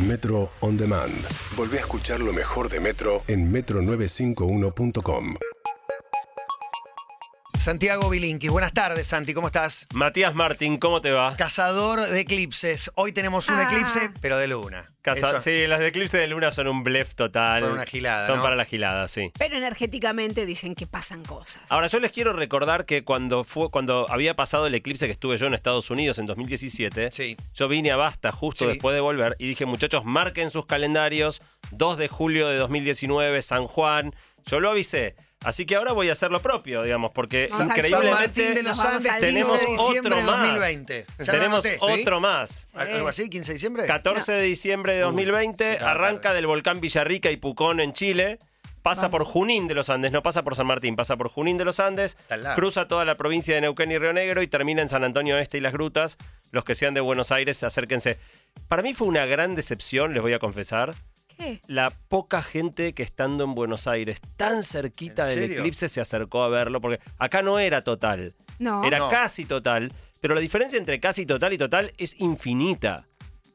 Metro On Demand. Volvé a escuchar lo mejor de Metro en metro951.com. Santiago Bilinkis, buenas tardes, Santi, ¿cómo estás? Matías Martín, ¿cómo te va? Cazador de eclipses. Hoy tenemos un Ah. eclipse, pero de luna. Casa- Eso Sí, las de eclipse de luna son un blef total. Son una gilada, Son ¿no? para la gilada, sí. Pero energéticamente dicen que pasan cosas. Ahora, yo les quiero recordar que cuando fue cuando había pasado el eclipse que estuve yo en Estados Unidos en 2017, Sí. yo vine a Basta justo Sí. después de volver y dije, muchachos, marquen sus calendarios, 2 de julio de 2019, San Juan. Yo lo avisé. Así que ahora voy a hacer lo propio, digamos, porque San increíblemente Martín de los Andes, al 15 tenemos de diciembre otro de más. 2020. Ya lo Tenemos otro más. ¿Algo así? ¿15 de diciembre? 14 de diciembre de Uy, 2020 llegaba arranca tarde. del volcán Villarrica y Pucón en Chile. Pasa por Junín de los Andes, no pasa por San Martín, pasa por Junín de los Andes, cruza toda la provincia de Neuquén y Río Negro y termina en San Antonio Este y Las Grutas. Los que sean de Buenos Aires, acérquense. Para mí fue una gran decepción, les voy a confesar, ¿Qué? la poca gente que estando en Buenos Aires, tan cerquita ¿En del serio? eclipse, se acercó a verlo, porque acá no era total. No. Era No. casi total, pero la diferencia entre casi total y total es infinita.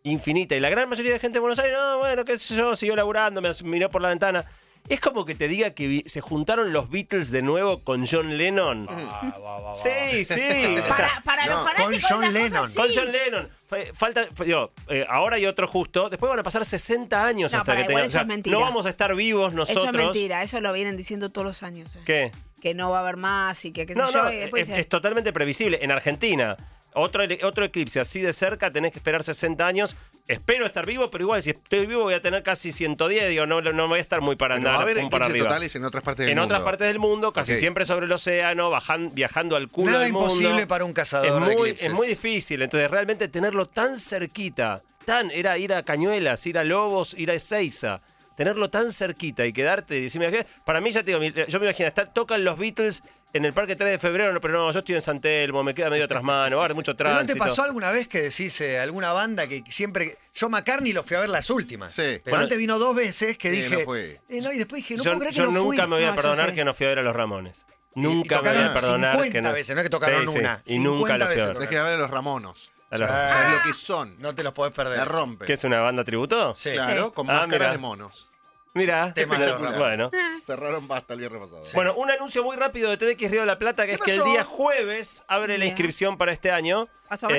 Infinita. Y la gran mayoría de gente de Buenos Aires, no, bueno, qué sé yo, siguió laburando, me miró por la ventana. Es como que te diga que se juntaron los Beatles de nuevo con John Lennon. Ah, va, va, va. Sí, sí. o Para, sea, para los no, fanáticos con John cosa, Lennon. sí. con John Lennon. Falta, digo, eh, ahora hay otro justo. Después van a pasar 60 años No, hasta que tengamos. eso o sea, es mentira. no vamos a estar vivos nosotros. Eso es mentira, eso lo vienen diciendo todos los años. eh. ¿Qué? Que no va a haber más y que qué sé No, yo. no, y después es, dice- es totalmente previsible. En Argentina, otro, otro eclipse así de cerca, tenés que esperar 60 años. Espero estar vivo, pero igual, si estoy vivo, voy a tener casi 110. Digo, no, no voy a estar muy para Pero andar va a haber eclipses totales en otras partes del en mundo. otras partes del mundo, casi siempre sobre el océano, bajan- viajando al culo Nada del mundo. imposible para un cazador es de muy, eclipses. Es muy difícil. Entonces, realmente tenerlo tan cerquita, tan, era ir a Cañuelas, ir a Lobos, ir a Ezeiza. Tenerlo tan cerquita y quedarte y decirme, para mí ya te digo, yo me imagino, estar, tocan los Beatles en el Parque 3 de Febrero, no, pero no, yo estoy en San Telmo, me queda medio tras mano, va a haber mucho ¿Pero tránsito. ¿No te pasó alguna vez que decís eh, alguna banda que siempre... Yo McCartney lo fui a ver las últimas. Sí. Pero Bueno, antes vino dos veces que Sí, dije... no fue. eh, no, y después dije, no yo puedo creer que yo no nunca fui. me voy a No, perdonar que no fui a ver a los Ramones. y Nunca me voy a perdonar 50 que no. veces, no es que tocaron una, Y nunca 50 lo fui a veces ver. Tenés que ir a ver a los Ramonos. A los- Ah. ¿Sabes lo que son? No te los podés perder. La rompen. ¿Qué es una banda tributo? Sí. Claro, Sí. con Ah, máscaras mira. de monos. Mira, Temas de bueno. Cerraron basta el viernes pasado. Bueno, un anuncio muy rápido de TDX Río de la Plata, que ¿Qué es que el día jueves abre la inscripción para este año. ¿Pasado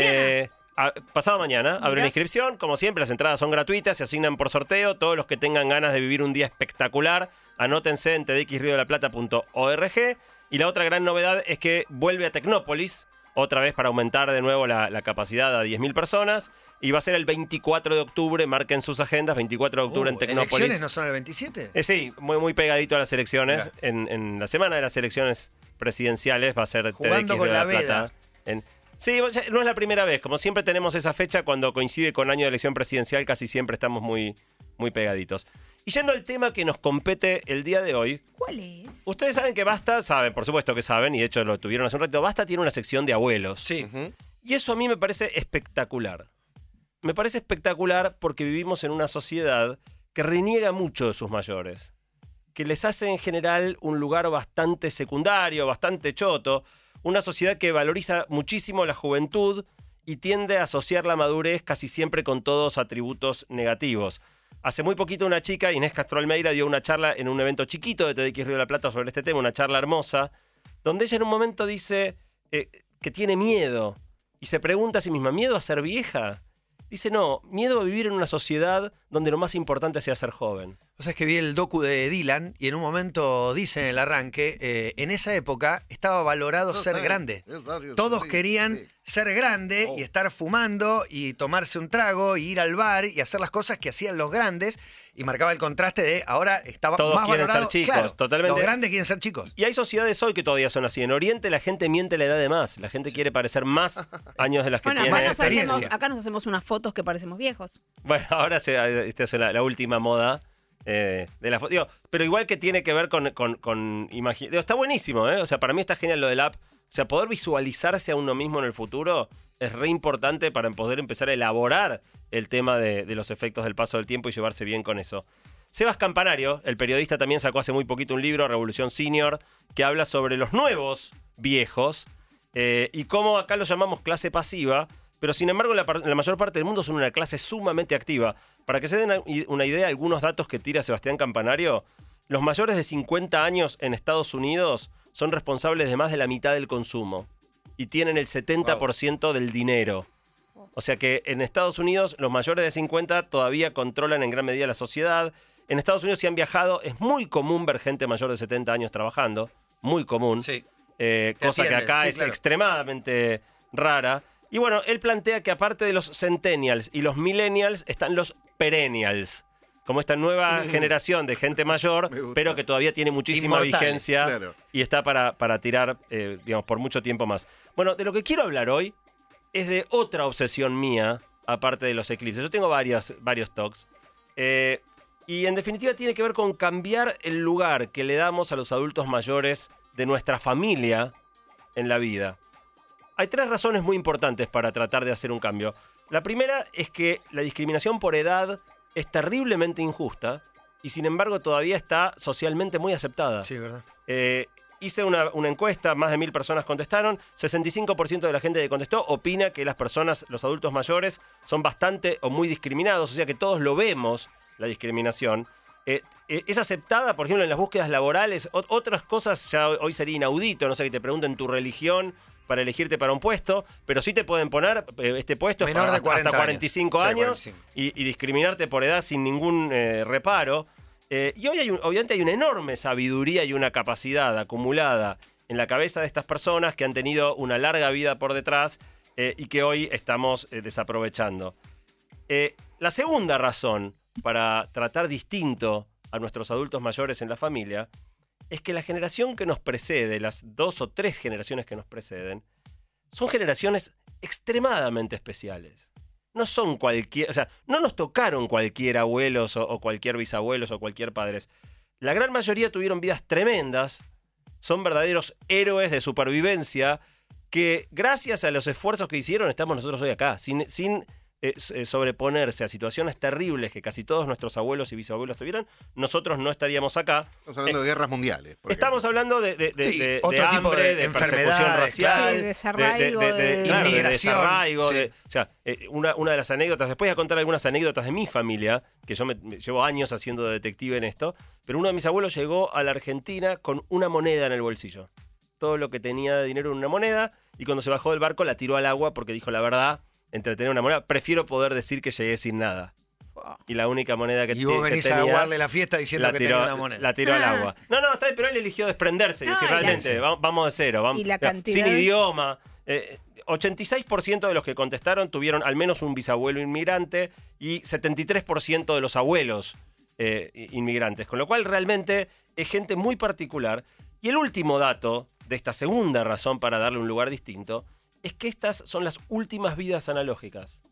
a- pasado mañana abre Mira. la inscripción. Como siempre, las entradas son gratuitas, se asignan por sorteo. Todos los que tengan ganas de vivir un día espectacular, anótense en tdxriodelaplata.org. Y la otra gran novedad es que vuelve a Tecnópolis, otra vez para aumentar de nuevo la, la capacidad a 10.000 personas. Y va a ser el 24 de octubre, marquen sus agendas, 24 de octubre Uh, en Tecnópolis. ¿Elecciones no son el 27? Eh, sí, muy, muy pegadito a las elecciones. En, en la semana de las elecciones presidenciales va a ser Jugando TDX con de la Plata. veda. En- sí, no es la primera vez. Como siempre tenemos esa fecha, cuando coincide con año de elección presidencial, casi siempre estamos muy, muy pegaditos. Y yendo al tema que nos compete el día de hoy, ¿Cuál es? ustedes saben que Basta, saben, por supuesto que saben, y de hecho lo tuvieron hace un rato, Basta tiene una sección de abuelos. Sí. Y eso a mí me parece espectacular. Me parece espectacular porque vivimos en una sociedad que reniega mucho de sus mayores. Que les hace en general un lugar bastante secundario, bastante choto. Una sociedad que valoriza muchísimo la juventud y tiende a asociar la madurez casi siempre con todos atributos negativos. Hace muy poquito una chica, Inés Castro Almeida, dio una charla en un evento chiquito de TDX Río de la Plata sobre este tema, una charla hermosa, donde ella en un momento dice eh, que tiene miedo y se pregunta a sí misma, ¿miedo a ser vieja? Dice, no, miedo a vivir en una sociedad donde lo más importante sea ser joven. O sea, es que vi el docu de Dylan y en un momento dice en el arranque, eh, en esa época estaba valorado No, ser grande. Todos sí, querían sí. ser grande Oh. y estar fumando y tomarse un trago y ir al bar y hacer las cosas que hacían los grandes y marcaba el contraste de ahora estaba Todos más quieren ser chicos, Claro, totalmente. Los grandes quieren ser chicos. Y hay sociedades hoy que todavía son así. En Oriente la gente miente la edad de más. La gente quiere parecer más años de las que Bueno, tiene. acá Más nos, hacemos, experiencia. acá nos hacemos unas fotos que parecemos viejos. Bueno, ahora se, esta es la, la última moda eh, de la. Digo, Pero igual que tiene que ver con, con, con Está buenísimo, ¿eh? O sea, para mí está genial lo del app. O sea, poder visualizarse a uno mismo en el futuro es re importante para poder empezar a elaborar el tema de, de los efectos del paso del tiempo y llevarse bien con eso. Sebas Campanario, el periodista, también sacó hace muy poquito un libro, Revolución Senior, que habla sobre los nuevos viejos eh, y cómo acá lo llamamos clase pasiva, pero sin embargo la, mayor parte del mundo son una clase sumamente activa. Para que se den una- idea, algunos datos que tira Sebastián Campanario, los mayores de 50 años en Estados Unidos son responsables de más de la mitad del consumo y tienen el 70% del dinero. O sea que en Estados Unidos los mayores de 50 todavía controlan en gran medida la sociedad. En Estados Unidos si han viajado es muy común ver gente mayor de 70 años trabajando, muy común. Sí. Eh, cosa que acá sí, es claro. extremadamente rara. Y bueno, él plantea que aparte de los centennials y los millennials están los perennials. Como esta nueva generación de gente mayor, pero que todavía tiene muchísima Inmortales, vigencia claro. y está para, para tirar, eh, digamos, por mucho tiempo más. Bueno, de lo que quiero hablar hoy es de otra obsesión mía, aparte de los eclipses. Yo tengo varias, varios talks. eh, y en definitiva tiene que ver con cambiar el lugar que le damos a los adultos mayores de nuestra familia en la vida. Hay tres razones muy importantes para tratar de hacer un cambio. La primera es que la discriminación por edad es terriblemente injusta y sin embargo todavía está socialmente muy aceptada. Sí, ¿verdad? Eh, hice una, una encuesta, más de mil personas contestaron, 65% de la gente que contestó opina que las personas, los adultos mayores, son bastante o muy discriminados, o sea que todos lo vemos, la discriminación. Eh, eh, es aceptada, por ejemplo, en las búsquedas laborales, Ot- otras cosas ya hoy sería inaudito, no sé, que te pregunten tu religión para elegirte para un puesto, pero sí te pueden poner eh, este puesto Menor de hasta, 40 hasta años. 45 Sí, años 45. y, y discriminarte por edad sin ningún eh, reparo. Eh, y hoy hay un- obviamente hay una enorme sabiduría y una capacidad acumulada en la cabeza de estas personas que han tenido una larga vida por detrás y que hoy estamos desaprovechando. La segunda razón para tratar distinto a nuestros adultos mayores en la familia es que la generación que nos precede, las dos o tres generaciones que nos preceden, son generaciones extremadamente especiales. No son cualquier, o sea, no nos tocaron cualquier abuelos o, cualquier bisabuelos o cualquier padres. La gran mayoría tuvieron vidas tremendas, son verdaderos héroes de supervivencia que gracias a los esfuerzos que hicieron estamos nosotros hoy acá, sin, sin sobreponerse a situaciones terribles que casi todos nuestros abuelos y bisabuelos tuvieron, nosotros no estaríamos acá. Estamos hablando de guerras mundiales. Estamos hablando de, de, de- Sí, de- de otro tipo hambre, de de, persecución enfermedades, racial. De desarraigo, de- claro, Inmigración, desarraigo, sí. de- o sea, eh, una, una de las anécdotas, después voy a contar algunas anécdotas de mi familia, que yo me, me llevo años haciendo de detective en esto, pero uno de mis abuelos llegó a la Argentina con una moneda en el bolsillo. Todo lo que tenía de dinero en una moneda, y cuando se bajó del barco la tiró al agua porque dijo la verdad, entre tener una moneda, prefiero poder decir que llegué sin nada. Y la única moneda que, Y vos que venís tenía, a aguarle la fiesta diciendo la que tiró, tenía una moneda. la tiró al Ah. agua. No, no, está bien, pero él eligió desprenderse y decir realmente, va- vamos de cero. Vamos, Y la o sea, cantidad Sin de- idioma. Eh, 86% de los que contestaron tuvieron al menos un bisabuelo inmigrante y 73% de los abuelos eh, inmigrantes. Con lo cual realmente es gente muy particular. Y el último dato de esta segunda razón para darle un lugar distinto es que estas son las últimas vidas analógicas.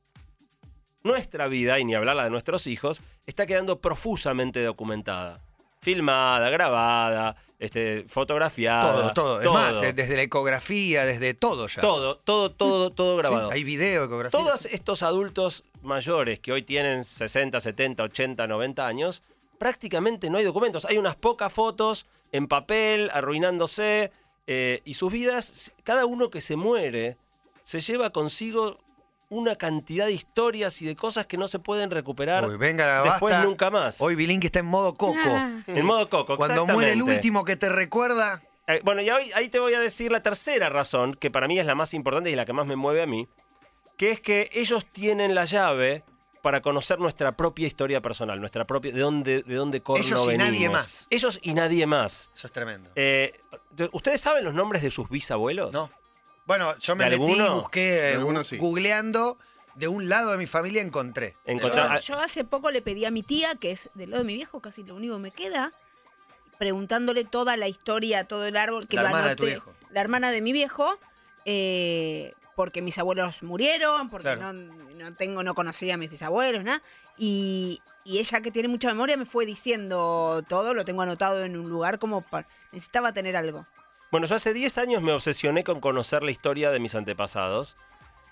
Nuestra vida, y ni hablarla de nuestros hijos, está quedando profusamente documentada. Filmada, grabada, este, fotografiada. Todo, todo. Es más, de- desde la ecografía, desde todo ya. todo, todo, todo, todo Sí, grabado. hay video, ecografía. Todos estos adultos mayores que hoy tienen 60, 70, 80, 90 años, prácticamente no hay documentos. Hay unas pocas fotos en papel, arruinándose, eh, y sus vidas, cada uno que se muere, se lleva consigo una cantidad de historias y de cosas que no se pueden recuperar Uy, venga, la después basta. nunca más. Hoy Bilinki está en modo coco. Ah. en modo coco. Cuando muere el último que te recuerda, Eh, bueno, y hoy, ahí te voy a decir la tercera razón, que para mí es la más importante y la que más me mueve a mí, que es que ellos tienen la llave para conocer nuestra propia historia personal, nuestra propia, de dónde, de dónde corno Ellos y nadie venimos. más. Ellos y nadie más. eso es tremendo. Eh, ¿Ustedes saben los nombres de sus bisabuelos? No. Bueno, yo me ¿De metí, alguno? busqué, De eh, alguno gu- sí. googleando, de un lado de mi familia encontré. Encontrar- Ah. Yo hace poco le pedí a mi tía, que es del lado de mi viejo, casi lo único que me queda, preguntándole toda la historia, todo el árbol, que La lo hermana de tu anoté. viejo. La hermana de mi viejo, eh, porque mis abuelos murieron, porque Claro. no, no tengo, no conocía a mis bisabuelos, nada. Y, y ella que tiene mucha memoria me fue diciendo todo, lo tengo anotado en un lugar como para, necesitaba tener algo. Bueno, yo hace 10 años me obsesioné con conocer la historia de mis antepasados.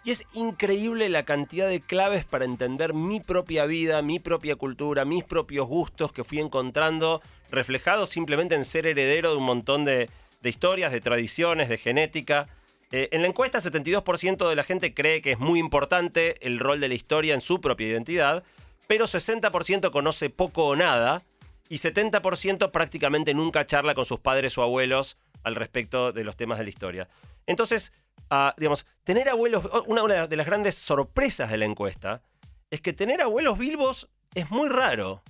Y es increíble la cantidad de claves para entender mi propia vida, mi propia cultura, mis propios gustos que fui encontrando reflejados simplemente en ser heredero de un montón de, historias, de tradiciones, de genética. Eh, en la encuesta, 72% de la gente cree que es muy importante el rol de la historia en su propia identidad, pero 60% conoce poco o nada y 70% prácticamente nunca charla con sus padres o abuelos al respecto de los temas de la historia. Entonces, ah, digamos, tener abuelos, una, una de las grandes sorpresas de la encuesta es que tener abuelos vivos es muy raro.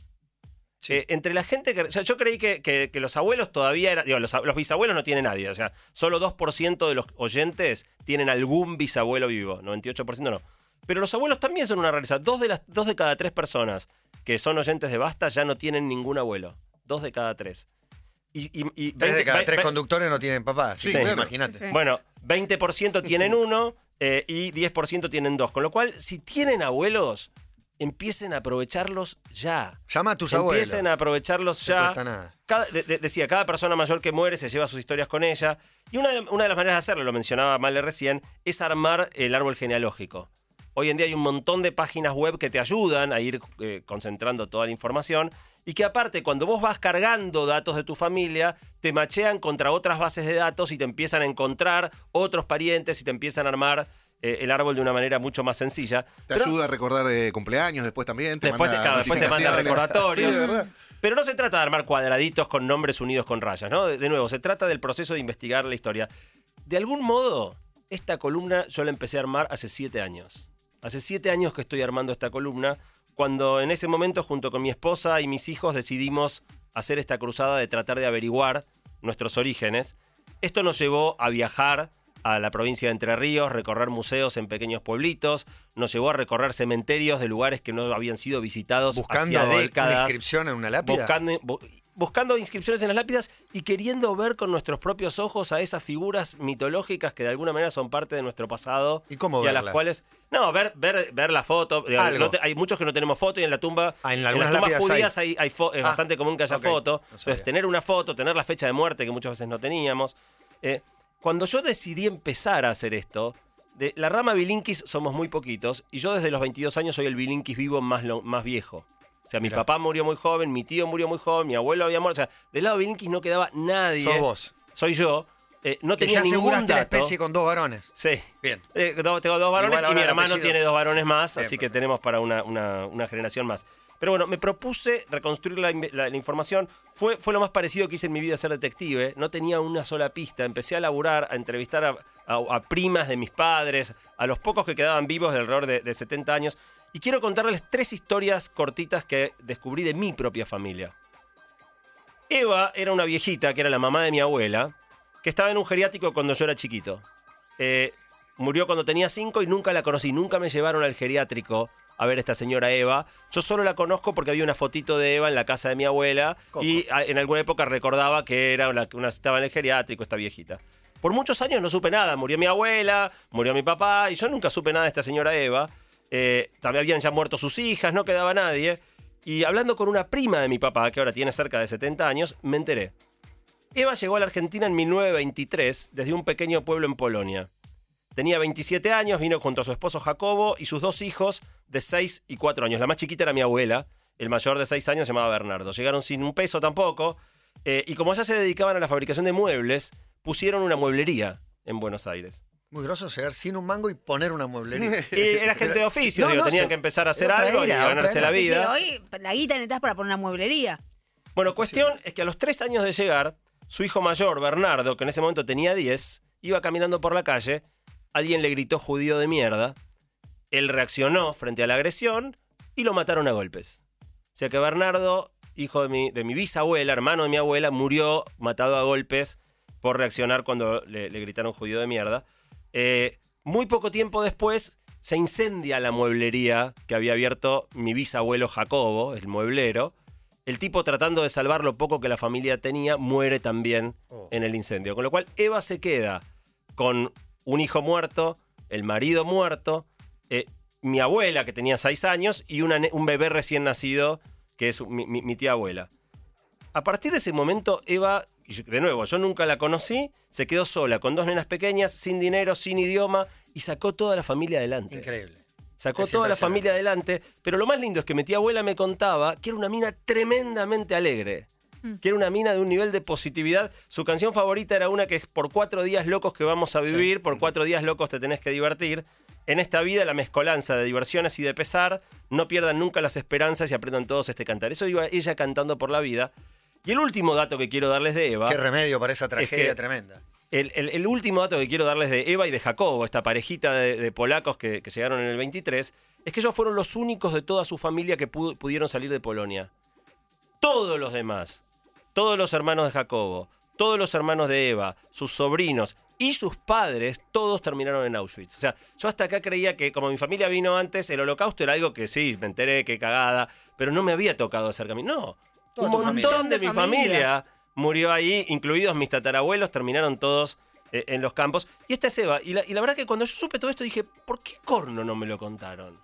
Eh, entre la gente que. o sea, yo creí que, que- que los abuelos todavía eran. Digo, los, los bisabuelos no tiene nadie. O sea, solo 2% de los oyentes tienen algún bisabuelo vivo. 98% no. Pero los abuelos también son una realidad. Dos de, las, dos de cada tres personas que son oyentes de Basta ya no tienen ningún abuelo. Dos de cada tres. Y, y- y Tres de 20 cada tres conductores no tienen papá. Sí, Sí, claro. imagínate. Sí. Bueno, 20% tienen uno eh, y 10% tienen dos. Con lo cual, si tienen abuelos, empiecen a aprovecharlos ya. Llama a tus abuelos. Empiecen a aprovecharlos No ya. cuesta nada. Cada- de- de- decía, cada persona mayor que muere se lleva sus historias con ella. Y una de, una de las maneras de hacerlo, lo mencionaba Male recién, es armar el árbol genealógico. Hoy en día hay un montón de páginas web que te ayudan a ir eh, concentrando toda la información y que aparte cuando vos vas cargando datos de tu familia, te machean contra otras bases de datos y te empiezan a encontrar otros parientes y te empiezan a armar eh, el árbol de una manera mucho más sencilla. Te Pero- ayuda a recordar eh, cumpleaños después también. Te Después te, claro, después te manda recordatorios. Sí, de. Pero no se trata de armar cuadraditos con nombres unidos con rayas, ¿no? De, de nuevo, se trata del proceso de investigar la historia. De algún modo, esta columna yo la empecé a armar hace siete años. Hace siete años que estoy armando esta columna, cuando en ese momento, junto con mi esposa y mis hijos, decidimos hacer esta cruzada de tratar de averiguar nuestros orígenes. Esto nos llevó a viajar a la provincia de Entre Ríos, recorrer museos en pequeños pueblitos, nos llevó a recorrer cementerios de lugares que no habían sido visitados Buscando hacía una décadas inscripción en una lápida. buscando, bu- buscando inscripciones en las lápidas y queriendo ver con nuestros propios ojos a esas figuras mitológicas que de alguna manera son parte de nuestro pasado ¿Y cómo a las cuales no ver ver ver la foto no te- hay muchos que no tenemos foto y en la tumba Ah, en las algunas tumbas lápidas judías hay, hay fo- es Ah, bastante común que haya ok, foto. No entonces tener una foto tener la fecha de muerte que muchas veces no teníamos. Eh, cuando yo decidí empezar a hacer esto de la rama Bilinkis somos muy poquitos y yo desde los 22 años soy el Bilinkis vivo más, lo- más viejo. O sea, mi Mirá. papá murió muy joven, mi tío murió muy joven, mi abuelo había muerto. O sea, del lado de Bilinkis no quedaba nadie. Sos vos. Soy yo. Eh, no Que tenía ya ningún aseguraste la dato. especie con dos varones. Sí. Bien. Eh, do- tengo dos varones Igual y ahora mi el hermano apellido. tiene dos varones más, Bien, así que perfecto. tenemos para una, una- una generación más. Pero bueno, me propuse reconstruir la, inve- la- la información. Fue, fue lo más parecido que hice en mi vida ser detective. No tenía una sola pista. Empecé a laburar, a entrevistar a, a- a primas de mis padres, a los pocos que quedaban vivos de alrededor de, de 70 años. Y quiero contarles tres historias cortitas que descubrí de mi propia familia. Eva era una viejita, que era la mamá de mi abuela, que estaba en un geriátrico cuando yo era chiquito. Eh, murió cuando tenía cinco y nunca la conocí. Nunca me llevaron al geriátrico a ver a esta señora Eva. Yo solo la conozco porque había una fotito de Eva en la casa de mi abuela Coco. y a- en alguna época recordaba que era una, una- estaba en el geriátrico esta viejita. Por muchos años no supe nada. Murió mi abuela, murió mi papá y yo nunca supe nada de esta señora Eva. Eh, también habían ya muerto sus hijas, no quedaba nadie. Y hablando con una prima de mi papá, que ahora tiene cerca de 70 años, me enteré. Eva llegó a la Argentina en 1923 desde un pequeño pueblo en Polonia. Tenía 27 años, vino junto a su esposo Jacobo y sus dos hijos de 6 y 4 años. La más chiquita era mi abuela, el mayor de 6 años se llamaba Bernardo. Llegaron sin un peso tampoco, eh, y como ya se dedicaban a la fabricación de muebles, pusieron una mueblería en Buenos Aires. Muy groso llegar sin un mango y poner una mueblería. Y era gente de oficio, No, digo, no, tenían se- que empezar a hacer otra algo y era, ganarse la Sí, vida. hoy la guita necesitas para poner una mueblería. Bueno, cuestión es que a los tres años de llegar, su hijo mayor, Bernardo, que en ese momento tenía 10, iba caminando por la calle, alguien le gritó judío de mierda, él reaccionó frente a la agresión y lo mataron a golpes. O sea que Bernardo, hijo de mi, de mi bisabuela, hermano de mi abuela, murió matado a golpes por reaccionar cuando le, le gritaron judío de mierda. Eh, muy poco tiempo después se incendia la mueblería que había abierto mi bisabuelo Jacobo, el mueblero. El tipo tratando de salvar lo poco que la familia tenía, muere también Oh. en el incendio. Con lo cual Eva se queda con un hijo muerto, el marido muerto, eh, mi abuela que tenía seis años y una un bebé recién nacido que es mi, mi- mi tía abuela. A partir de ese momento, Eva, y yo- de nuevo, yo nunca la conocí, se quedó sola, con dos nenas pequeñas, sin dinero, sin idioma, y sacó toda la familia adelante. Increíble. Sacó Es toda la familia adelante, pero lo más lindo es que mi tía abuela me contaba que era una mina tremendamente alegre. que era una mina de un nivel de positividad. Su canción favorita era una que es por cuatro días locos que vamos a vivir, por cuatro días locos te tenés que divertir. En esta vida la mezcolanza de diversiones y de pesar, no pierdan nunca las esperanzas y aprendan todos este cantar. Eso iba ella cantando por la vida. Y el último dato que quiero darles de Eva. Qué remedio para esa tragedia que- tremenda. El, el- el último dato que quiero darles de Eva y de Jacobo, esta parejita de, de polacos que, que llegaron en el 23, es que ellos fueron los únicos de toda su familia que pudo- pudieron salir de Polonia. Todos los demás, todos los hermanos de Jacobo, todos los hermanos de Eva, sus sobrinos y sus padres, todos terminaron en Auschwitz. O sea, yo hasta acá creía que como mi familia vino antes, el holocausto era algo que sí, me enteré, que cagada, pero no me había tocado acercarme. No, Toda un montón familia. de mi familia murió ahí, incluidos mis tatarabuelos, terminaron todos eh, en los campos. Y esta es Eva. Y la, y la verdad que cuando yo supe todo esto dije, ¿por qué corno no me lo contaron?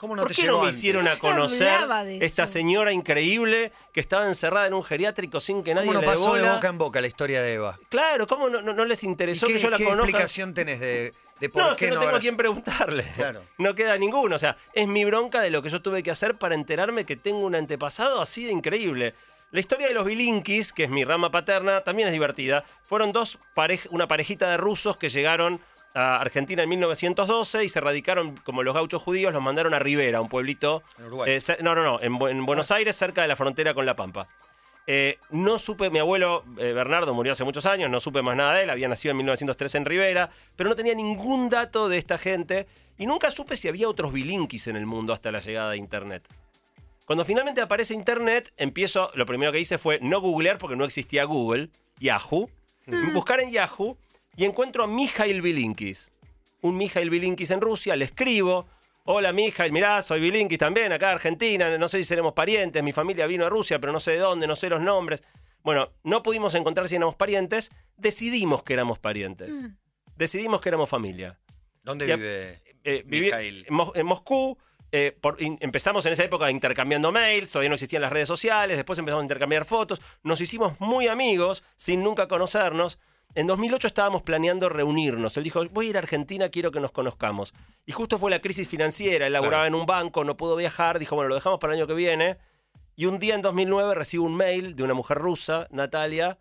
¿Cómo no ¿Por te qué no me antes? hicieron a conocer esta señora increíble que estaba encerrada en un geriátrico sin que nadie ¿Cómo no le pasó de boca en boca la historia de Eva? Claro, ¿cómo no, no- no les ¿Y interesó qué, que yo la qué conozca? explicación tenés de, de por No, es qué que no, no tengo a quien preguntarle. Claro. No queda ninguno. O sea, es mi bronca de lo que yo tuve que hacer para enterarme que tengo un antepasado así de increíble. La historia de los Bilinkis, que es mi rama paterna, también es divertida. Fueron dos parej- una parejita de rusos que llegaron a Argentina en 1912 y se radicaron como los gauchos judíos, los mandaron a Rivera, un pueblito. En Uruguay. Ah. eh, no, no, no, en, Bu- en Buenos Aires, cerca de la frontera con La Pampa. Eh, no supe, mi abuelo eh, Bernardo murió hace muchos años, no supe más nada de él, había nacido en 1903 en Rivera, pero no tenía ningún dato de esta gente y nunca supe si había otros bilinkis en el mundo hasta la llegada de Internet. Cuando finalmente aparece Internet, empiezo, lo primero que hice fue no googlear porque no existía Google, Yahoo, buscar en Yahoo y encuentro a Mijail Bilinkis. Un Mijail Bilinkis en Rusia, le escribo, hola Mijail, mirá, soy Bilinkis también, acá Argentina, no sé si seremos parientes, mi familia vino a Rusia, pero no sé de dónde, no sé los nombres. Bueno, no pudimos encontrar si éramos parientes, decidimos que éramos parientes. Decidimos que éramos familia ¿Dónde Ya- vive eh, Mijail? en, Mos- en Moscú. eh, por- in- empezamos en esa época intercambiando mails, todavía no existían las redes sociales, después empezamos a intercambiar fotos, nos hicimos muy amigos sin nunca conocernos. En 2008 estábamos planeando reunirnos. Él dijo, voy a ir a Argentina, quiero que nos conozcamos. Y justo fue la crisis financiera, él laburaba en un banco, no pudo viajar, dijo, bueno, lo dejamos para el año que viene. Y un día en 2009 recibo un mail de una mujer rusa, Natalia,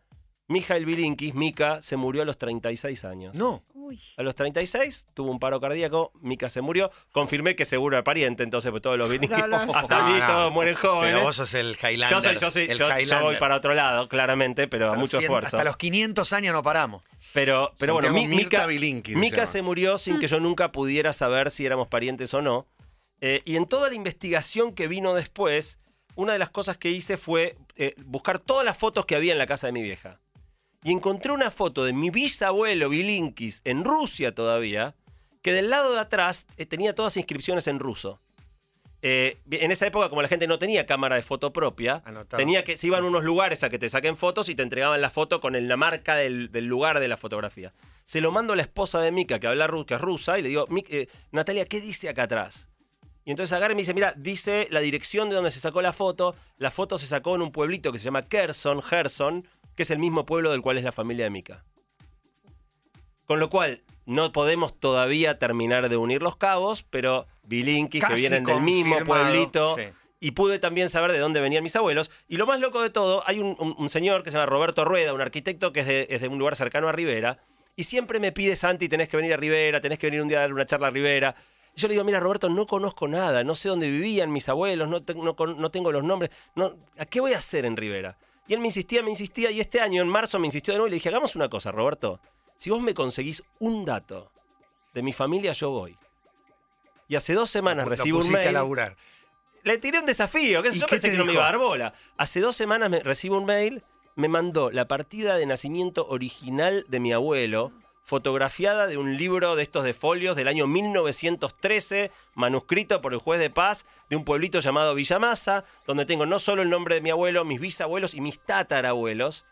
Mijail Bilinkis, Mika, se murió a los 36 años. No. Uy. A los 36 tuvo un paro cardíaco, Mika se murió. Confirmé que seguro era pariente, entonces pues todos los Bilinkis, No, no, hasta No, mí no. todos mueren jóvenes. Pero vos sos el Highlander. yo soy, yo soy, el yo, yo voy para otro lado, claramente, pero a Hasta mucho 100 esfuerzo. Hasta los 500 años no paramos. Pero, pero bueno, Mika, se murió sin que yo nunca pudiera saber si éramos parientes o no. Eh, y en toda la investigación que vino después, una de las cosas que hice fue eh, buscar todas las fotos que había en la casa de mi vieja. Y encontré una foto de mi bisabuelo Bilinkis en Rusia todavía, que del lado de atrás eh, tenía todas inscripciones en ruso. Eh, en esa época, como la gente no tenía cámara de foto propia, Anotado. tenía que se iban a unos lugares a que te saquen fotos y te entregaban la foto con el- la marca del, del lugar de la fotografía. Se lo mando a la esposa de Mika, que habla ru- que es rusa, y le digo, "Mi- eh, Natalia, ¿qué dice acá atrás? Y entonces agarra y me dice, mira, dice la dirección de donde se sacó la foto. La foto se sacó en un pueblito que se llama Kherson, Gerson, que es el mismo pueblo del cual es la familia de Mika. Con lo cual, no podemos todavía terminar de unir los cabos, pero Bilinkis, que vienen del mismo pueblito, sí. y pude también saber de dónde venían mis abuelos. Y lo más loco de todo, hay un, un- un señor que se llama Roberto Rueda, un arquitecto que es de, es de un lugar cercano a Rivera, y siempre me pide, Santi, tenés que venir a Rivera, tenés que venir un día a dar una charla a Rivera. Y yo le digo, mira, Roberto, no conozco nada, no sé dónde vivían mis abuelos, no, te- no no tengo los nombres, no, ¿a qué voy a hacer en Rivera? Y él me insistía, me insistía, y este año, en marzo, me insistió de nuevo y le dije, hagamos una cosa, Roberto, si vos me conseguís un dato de mi familia, yo voy. Y hace dos semanas Lo recibo un pusiste mail. a laburar. Le tiré un desafío, que ¿Y yo qué pensé que no me dijo? iba a dar bola. Hace dos semanas me recibo un mail, me mandó la partida de nacimiento original de mi abuelo, fotografiada de un libro de estos de folios del año 1913, manuscrito por el juez de paz de un pueblito llamado Villamasa, donde tengo no solo el nombre de mi abuelo, mis bisabuelos y mis tatarabuelos.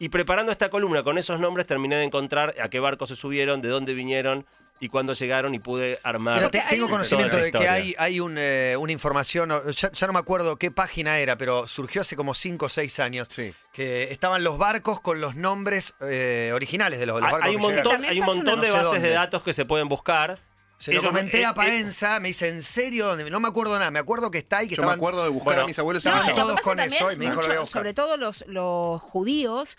Y preparando esta columna con esos nombres terminé de encontrar a qué barco se subieron, de dónde vinieron y cuándo llegaron y pude armar. Te- tengo conocimiento de que hay, hay un, eh, una información, ya, ya no me acuerdo qué página era, pero surgió hace como 5 o 6 años, Sí. que estaban los barcos con los nombres eh, originales de los, los barcos hay un que llegaron. montón, hay un montón de no bases de datos que se pueden buscar. Se lo comenté eh, a eh, Paenza, me dice, ¿en serio? ¿Dónde? No me acuerdo nada, me acuerdo que está ahí, que Yo me estaban acuerdo de buscar Bueno, a mis abuelos y no, estaban. todos con eso, y me dijo, lo voy a mucho- buscar. sobre todo los, los judíos,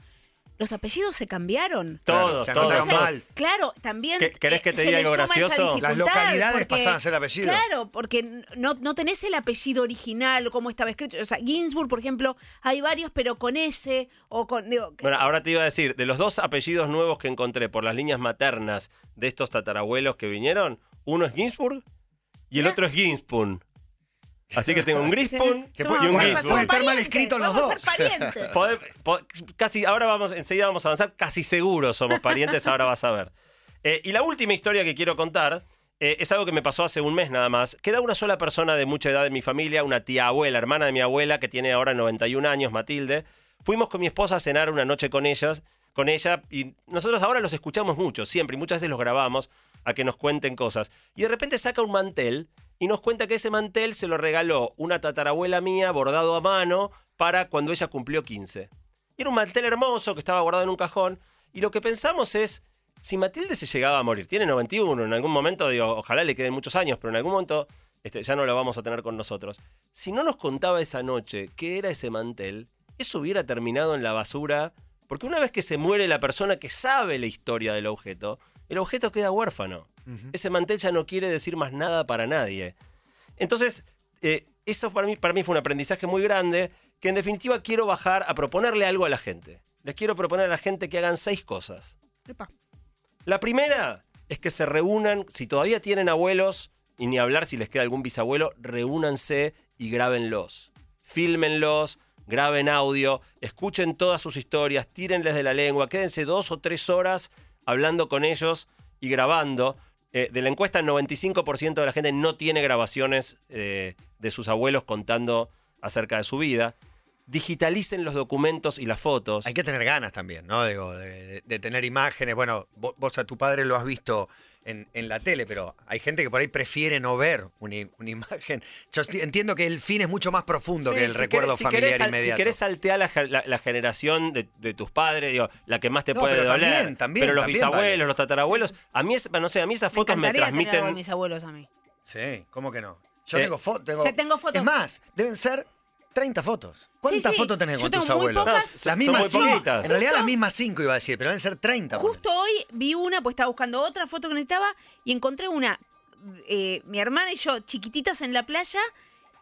los apellidos se cambiaron. Todos, se todos, mal. Claro, también. ¿Qué- querés que te diga algo gracioso? Las localidades porque- pasaban a ser apellido. Claro, porque no, no tenés el apellido original, como estaba escrito. O sea, Ginsburg, por ejemplo, hay varios, pero con S o con. digo, Bueno, ahora te iba a decir, de los dos apellidos nuevos que encontré por las líneas maternas de estos tatarabuelos que vinieron, uno es Ginsburg y el otro es Ginspun. Así que tengo un Que y puede- un Ginsburg. puede estar mal escritos los dos. ser parientes. Pode- po- casi, ahora vamos, enseguida vamos a avanzar, casi seguro somos parientes, ahora vas a ver. Eh, y la última historia que quiero contar eh, es algo que me pasó hace un mes nada más. Queda una sola persona de mucha edad en mi familia, una tía abuela, hermana de mi abuela, que tiene ahora 91 años, Matilde. Fuimos con mi esposa a cenar una noche con ellas, con ella, y nosotros ahora los escuchamos mucho, siempre, y muchas veces los grabamos a que nos cuenten cosas. Y de repente saca un mantel y nos cuenta que ese mantel se lo regaló una tatarabuela mía bordado a mano para cuando ella cumplió 15. Y era un mantel hermoso que estaba guardado en un cajón. Y lo que pensamos es, si Matilde se llegaba a morir, tiene 91, en algún momento, digo, ojalá le queden muchos años, pero en algún momento este, ya no lo vamos a tener con nosotros. Si no nos contaba esa noche qué era ese mantel, eso hubiera terminado en la basura, porque una vez que se muere la persona que sabe la historia del objeto, el objeto queda huérfano. Ese mantel ya no quiere decir más nada para nadie. Entonces, eh, eso para mí, para mí fue un aprendizaje muy grande, que en definitiva quiero bajar a proponerle algo a la gente. Les quiero proponer a la gente que hagan seis cosas. Epa. La primera es que se reúnan, si todavía tienen abuelos, y ni hablar si les queda algún bisabuelo, reúnanse y grábenlos. Fílmenlos, graben audio, escuchen todas sus historias, tírenles de la lengua, quédense dos o tres horas hablando con ellos y grabando. Eh, de la encuesta, el 95% de la gente no tiene grabaciones eh, de sus abuelos contando acerca de su vida. Digitalicen los documentos y las fotos. Hay que tener ganas también, ¿no? Digo, de, tener imágenes. Bueno, vo- vos, a tu padre lo has visto en, en la tele, pero hay gente que por ahí prefiere no ver una, imagen. Yo entiendo que el fin es mucho más profundo Sí, que el si recuerdo querés- si familiar querés inmediato. Si querés saltear la, la- la generación de, de tus padres, digo, la que más te No, puede pero doler. también, también, pero los también bisabuelos, vale. los tatarabuelos, a mí, es, no sé, a mí esas Me fotos me, encantaría tener algo de transmiten. mis abuelos a mí. Sí, ¿cómo que no? Yo Eh, tengo fotos. Ya tengo fotos. Es más, deben ser 30 fotos. ¿Cuántas sí. fotos tenés Yo con tus muy abuelos? pocas. No, son- las son mismas muy cinco. poquitas. En realidad Justo- las mismas cinco iba a decir, pero deben ser 30. ponele. Justo hoy vi una, pues estaba buscando otra foto que necesitaba y encontré una. eh, mi hermana y yo, chiquititas en la playa,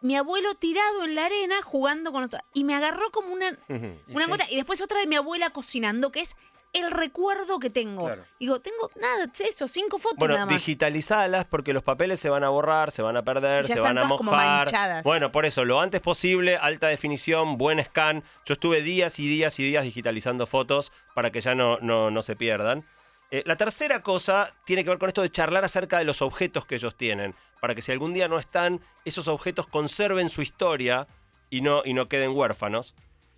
mi abuelo tirado en la arena jugando con nosotros. Y me agarró como una, una sí. gota. Y después otra de mi abuela cocinando, que es el recuerdo que tengo. Claro. Digo, tengo nada, eso, cinco fotos Bueno, nada más. digitalizalas porque los papeles se van a borrar, se van a perder, se van a como mojar. manchadas. Bueno, por eso, lo antes posible, alta definición, buen scan. Yo estuve días y días y días digitalizando fotos para que ya no, no, no se pierdan. Eh, la tercera cosa tiene que ver con esto de charlar acerca de los objetos que ellos tienen, para que si algún día no están, esos objetos conserven su historia y no, y no queden huérfanos.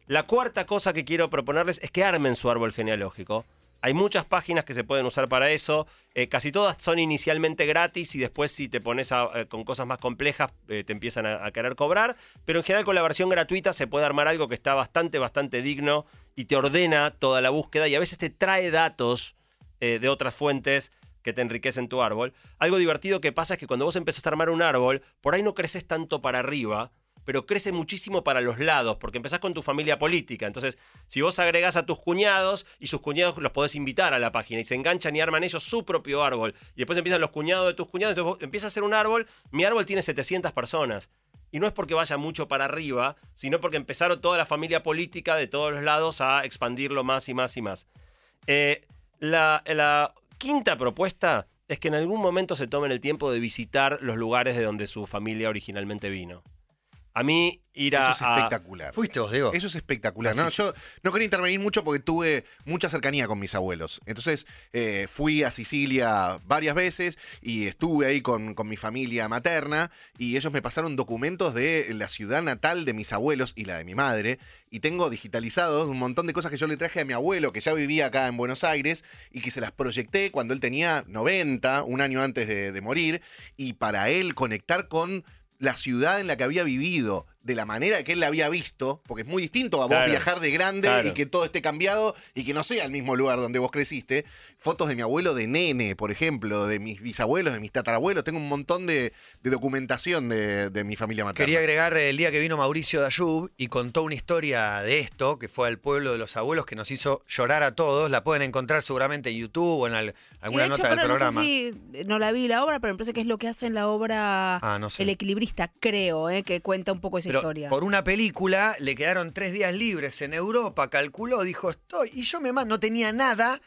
La cuarta cosa que quiero proponerles es que armen su árbol genealógico. Hay muchas páginas que se pueden usar para eso. eh, casi todas son inicialmente gratis y después si te pones a- eh, con cosas más complejas eh, te empiezan a, a querer cobrar. Pero en general con la versión gratuita se puede armar algo que está bastante, bastante digno y te ordena toda la búsqueda y a veces te trae datos de otras fuentes que te enriquecen tu árbol. Algo divertido que pasa es que cuando vos empezás a armar un árbol, por ahí no creces tanto para arriba, pero crece muchísimo para los lados, porque empezás con tu familia política. Entonces, si vos agregás a tus cuñados y sus cuñados los podés invitar a la página y se enganchan y arman ellos su propio árbol, y después empiezan los cuñados de tus cuñados, entonces vos empiezas a hacer un árbol, mi árbol tiene 700 personas. Y no es porque vaya mucho para arriba, sino porque empezaron toda la familia política de todos los lados a expandirlo más y más y más. Eh, la, la quinta propuesta es que en algún momento se tomen el tiempo de visitar los lugares de donde su familia originalmente vino. A mí ir a... Eso es a- espectacular. ¿Fuiste vos, Diego? Eso es espectacular. No, yo no quería intervenir mucho porque tuve mucha cercanía con mis abuelos. Entonces eh, fui a Sicilia varias veces y estuve ahí con, con mi familia materna y ellos me pasaron documentos de la ciudad natal de mis abuelos y la de mi madre. Y tengo digitalizados un montón de cosas que yo le traje a mi abuelo que ya vivía acá en Buenos Aires y que se las proyecté cuando él tenía 90, un año antes de, de morir. Y para él conectar con la ciudad en la que había vivido de la manera que él la había visto, porque es muy distinto a vos Claro. viajar de grande Claro. y que todo esté cambiado y que no sea el mismo lugar donde vos creciste. Fotos de mi abuelo de nene, por ejemplo, de mis bisabuelos, de mis tatarabuelos. Tengo un montón de, de documentación de, de mi familia materna. Quería agregar el día que vino Mauricio Dayub y contó una historia de esto, que fue al pueblo de los abuelos, que nos hizo llorar a todos. La pueden encontrar seguramente en YouTube o en al- Y de alguna hecho, nota del programa. No sé si eh, no la vi la obra, pero me parece que es lo que hace en la obra Ah, no sé. El Equilibrista, creo, eh, que cuenta un poco esa Pero historia. por una película le quedaron tres días libres en Europa, calculó, dijo, estoy, y yo me man- no tenía nada,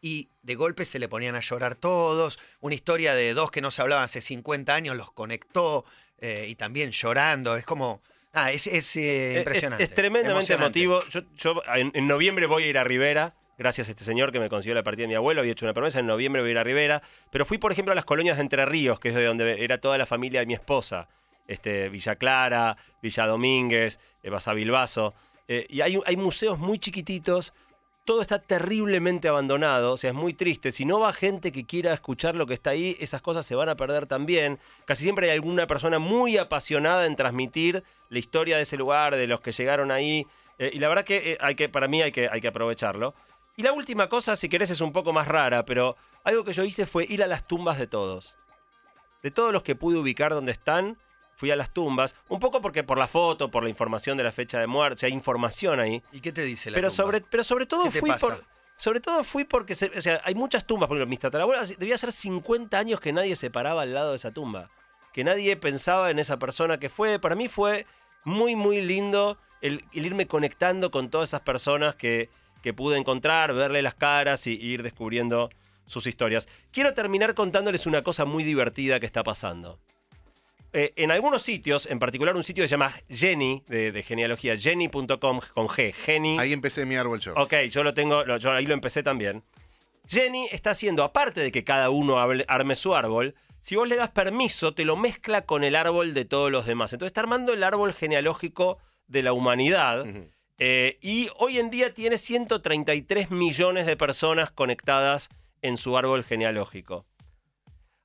y de golpe se le ponían a llorar todos. Una historia de dos que no se hablaban hace 50 años los conectó, eh, y también llorando, es como, ah, es, es, eh, Es- impresionante. Es, tremendamente emotivo. Yo, yo en, en noviembre voy a ir a Rivera. Gracias a este señor que me consiguió la partida de mi abuelo, había hecho una promesa, en noviembre voy a ir a Rivera. Pero fui, por ejemplo, a las colonias de Entre Ríos, que es de donde era toda la familia de mi esposa. Este, Villa Clara, Villa Domínguez, eh, Basavilbaso. Eh, y hay, hay museos muy chiquititos. Todo está terriblemente abandonado, o sea, es muy triste. Si no va gente que quiera escuchar lo que está ahí, esas cosas se van a perder también. Casi siempre hay alguna persona muy apasionada en transmitir la historia de ese lugar, de los que llegaron ahí. Eh, y la verdad que, eh, hay que para mí hay que, hay que aprovecharlo. Y la última cosa, si querés, es un poco más rara, pero algo que yo hice fue ir a las tumbas de todos. De todos los que pude ubicar donde están, fui a las tumbas. Un poco porque por la foto, por la información de la fecha de muerte, o sea, hay información ahí. ¿Y qué te dice la Pero tumba? sobre, pero sobre todo ¿Qué te fui pasa? por. Sobre todo fui porque se- o sea, hay muchas tumbas. Por ejemplo, mis tatarabuelos, debía ser 50 años que nadie se paraba al lado de esa tumba. Que nadie pensaba en esa persona que fue. Para mí fue muy, muy lindo el, el irme conectando con todas esas personas que, que pude encontrar, verle las caras y, y ir descubriendo sus historias. Quiero terminar contándoles una cosa muy divertida que está pasando. Eh, en algunos sitios, en particular un sitio que se llama Jenny, de, de genealogía, jenny.com con G, Jenny. Ahí empecé mi árbol show. Ok, yo lo tengo, lo- yo ahí lo empecé también. Jenny está haciendo, aparte de que cada uno hable- arme su árbol, si vos le das permiso, te lo mezcla con el árbol de todos los demás. Entonces está armando el árbol genealógico de la humanidad. eh, y hoy en día tiene 133 millones de personas conectadas en su árbol genealógico.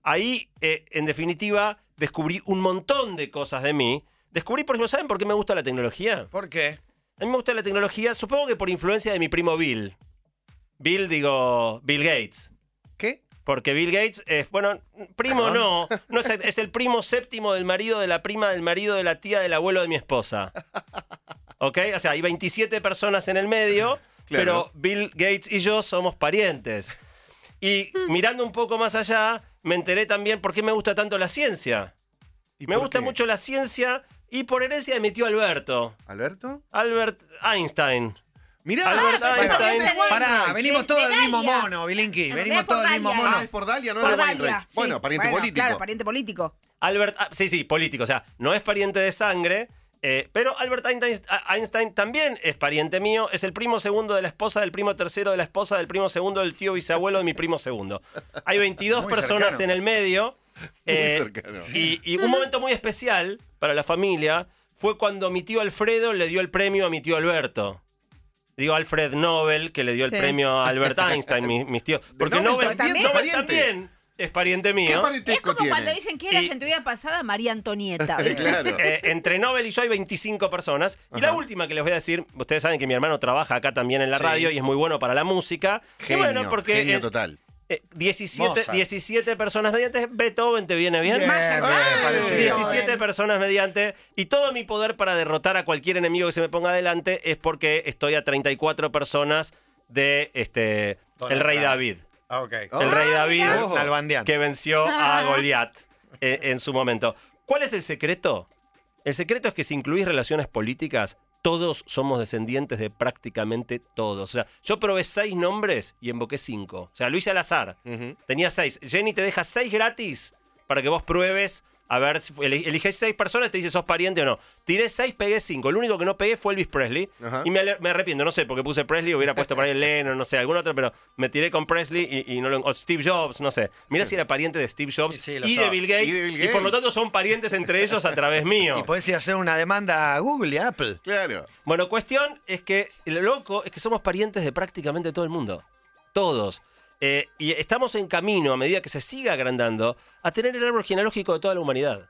Ahí, eh, en definitiva, descubrí un montón de cosas de mí. Descubrí, por ejemplo, ¿saben por qué me gusta la tecnología? ¿Por qué? A mí me gusta la tecnología, supongo que por influencia de mi primo Bill. Bill, digo, Bill Gates. ¿Qué? Porque Bill Gates es, bueno, primo no, no es el primo séptimo del marido de la prima del marido de la tía del abuelo de mi esposa. ¿Ok? O sea, hay 27 personas en el medio, Claro. pero Bill Gates y yo somos parientes. Y mirando un poco más allá, me enteré también por qué me gusta tanto la ciencia. ¿Y Me gusta qué? mucho la ciencia y por herencia de mi tío Alberto. ¿Alberto? Albert Einstein. Mirá, Albert Einstein. Pará, venimos todos del mismo mono, Bilinki. En Venimos todos del mismo mono. Ah, es por Dalia, no Por es de Dalia, sí. Bueno, pariente Bueno, político. Claro, pariente político. Albert, ah, sí, sí, político, o sea, no es pariente de sangre, eh, pero Albert Einstein, Einstein también es pariente mío, es el primo segundo de la esposa del primo tercero de la esposa del primo segundo del tío bisabuelo de mi primo segundo. Hay 22 Muy personas cercano. en el medio. eh, cercano. y, y un momento muy especial para la familia fue cuando mi tío Alfredo le dio el premio a mi tío Alberto. Digo Alfred Nobel, que le dio el premio a Albert Einstein, mi- mis tíos. Porque Nobel Nobel, también es Nobel pariente? también es pariente ¿Qué mío. Es como tiene? cuando dicen que eras Y- en tu vida pasada María Antonieta. claro. Eh, entre Nobel y yo hay 25 personas. Y la última que les voy a decir, ustedes saben que mi hermano trabaja acá también en la Sí. radio y es muy bueno para la música. Y Genio, bueno, porque genio eh, total. eh, 17, Mozart. 17 personas mediante. Beethoven, ¿te viene bien? Bien, Más bien, cercano. parecido. 17 personas mediante. Y todo mi poder para derrotar a cualquier enemigo que se me ponga adelante es porque estoy a 34 personas de este Donald el rey Trump. David. Ah, ok. Oh. El rey David Ojo. Que venció a Goliat eh, en su momento. ¿Cuál es el secreto? El secreto es que si incluís relaciones políticas, todos somos descendientes de prácticamente todos. O sea, yo probé seis nombres y invoqué cinco. O sea, lo hice al azar. Ujú. Tenía seis. Jenny te deja seis gratis para que vos pruebes. A ver, si eli- elige seis personas y te dice sos pariente o no. Tiré seis, pegué cinco. El único que no pegué fue Elvis Presley. Ajá. Y me, arrepiento, no sé, porque puse Presley, hubiera puesto por ahí Lennon, no sé, algún otro, pero me tiré con Presley y, y no lo. O Steve Jobs, no sé. Mira si era pariente de Steve Jobs Sí, sí, lo y, de. Bill Gates, Y de Bill y por lo Gates. tanto son parientes entre ellos a través mío. Y podés ir a hacer una demanda a Google y a Apple. Claro. Bueno, cuestión es que lo loco es que somos parientes de prácticamente todo el mundo. Todos. Eh, y estamos en camino, a medida que se siga agrandando, a tener el árbol genealógico de toda la humanidad.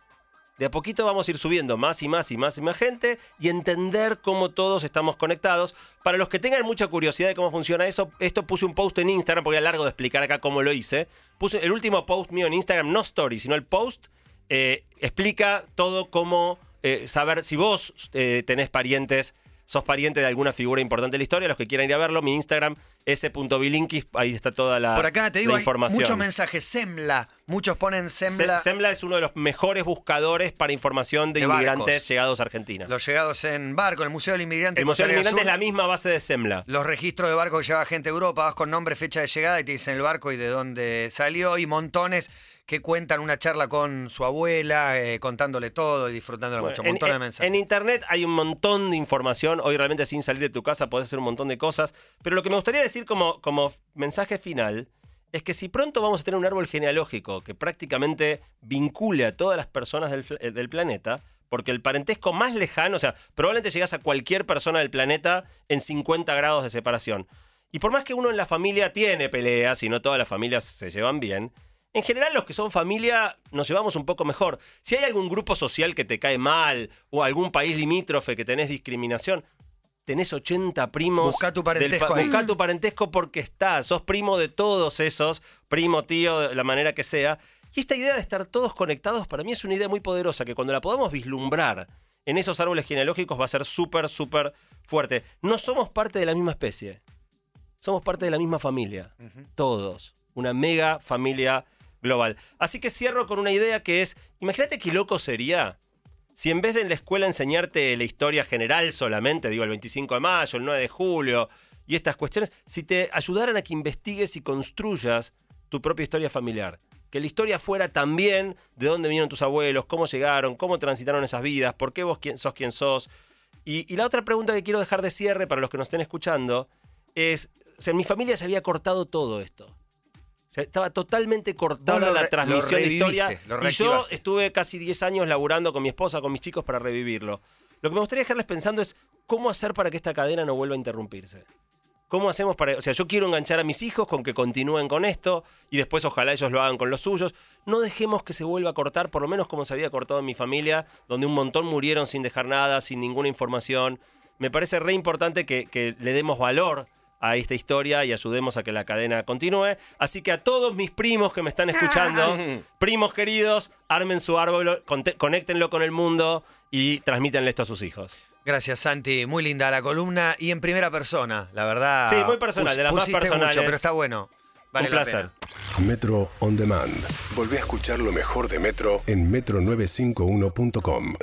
De a poquito vamos a ir subiendo más y más y más y más gente y entender cómo todos estamos conectados. Para los que tengan mucha curiosidad de cómo funciona eso, esto puse un post en Instagram, porque es largo de explicar acá cómo lo hice. Puse el último post mío en Instagram, no story, sino el post, eh, explica todo cómo eh, saber si vos tenés parientes sos pariente de alguna figura importante de la historia, los que quieran ir a verlo, mi Instagram, s.bilinkis, ahí está toda la, Por acá te digo, hay información. muchos mensajes. Semla. Muchos ponen Semla. Se- Sembla es uno de los mejores buscadores para información de, De inmigrantes barcos. llegados a Argentina. Los llegados en barco, el Museo del Inmigrante. el Museo del Inmigrante es la misma base de Sembla. Los registros de barco que lleva gente a Europa, vas con nombre, fecha de llegada y te dicen el barco y de dónde salió. Y montones que cuentan una charla con su abuela, eh, contándole todo y disfrutándolo mucho. Un en, montón de en- mensajes. en internet hay un montón de información. Hoy realmente sin salir de tu casa podés hacer un montón de cosas. Pero lo que me gustaría decir como, como mensaje final es que si pronto vamos a tener un árbol genealógico que prácticamente vincule a todas las personas del, del planeta, porque el parentesco más lejano, o sea, probablemente llegas a cualquier persona del planeta en 50 grados de separación. Y por más que uno en la familia tiene peleas y no todas las familias se llevan bien, en general los que son familia nos llevamos un poco mejor. Si hay algún grupo social que te cae mal o algún país limítrofe que tenés discriminación, tenés 80 primos. Buscá tu parentesco pa- ahí. Buscá tu parentesco porque estás. Sos primo de todos esos, primo, tío, de la manera que sea. Y esta idea de estar todos conectados para mí es una idea muy poderosa que cuando la podamos vislumbrar en esos árboles genealógicos va a ser súper, súper fuerte. No somos parte de la misma especie. Somos parte de la misma familia. Todos. Una mega familia global. Así que cierro con una idea que es, imagínate qué loco sería si en vez de en la escuela enseñarte la historia general solamente, digo el 25 de mayo, el 9 de julio y estas cuestiones, si te ayudaran a que investigues y construyas tu propia historia familiar. Que la historia fuera también de dónde vinieron tus abuelos, cómo llegaron, cómo transitaron esas vidas, por qué vos sos quien sos. Y, y la otra pregunta que quiero dejar de cierre para los que nos estén escuchando es, o en mi familia se había cortado todo esto. O sea, estaba totalmente cortada la transmisión de historia. y yo estuve casi 10 años laburando con mi esposa, con mis chicos para revivirlo. Lo que me gustaría dejarles pensando es cómo hacer para que esta cadena no vuelva a interrumpirse. ¿Cómo hacemos para.? O sea, yo quiero enganchar a mis hijos con que continúen con esto y después ojalá ellos lo hagan con los suyos. No dejemos que se vuelva a cortar, por lo menos como se había cortado en mi familia, donde un montón murieron sin dejar nada, sin ninguna información. Me parece re importante que, que le demos valor a esta historia y ayudemos a que la cadena continúe. Así que a todos mis primos que me están escuchando, primos queridos, armen su árbol, conéctenlo con el mundo y transmítanle esto a sus hijos. Gracias, Santi. Muy linda la columna y en primera persona, la verdad. Sí, muy personal, de las más personales. mucho, pero está bueno. Vale un la placer. pena. Metro On Demand. Volvé a escuchar lo mejor de Metro en metro951.com.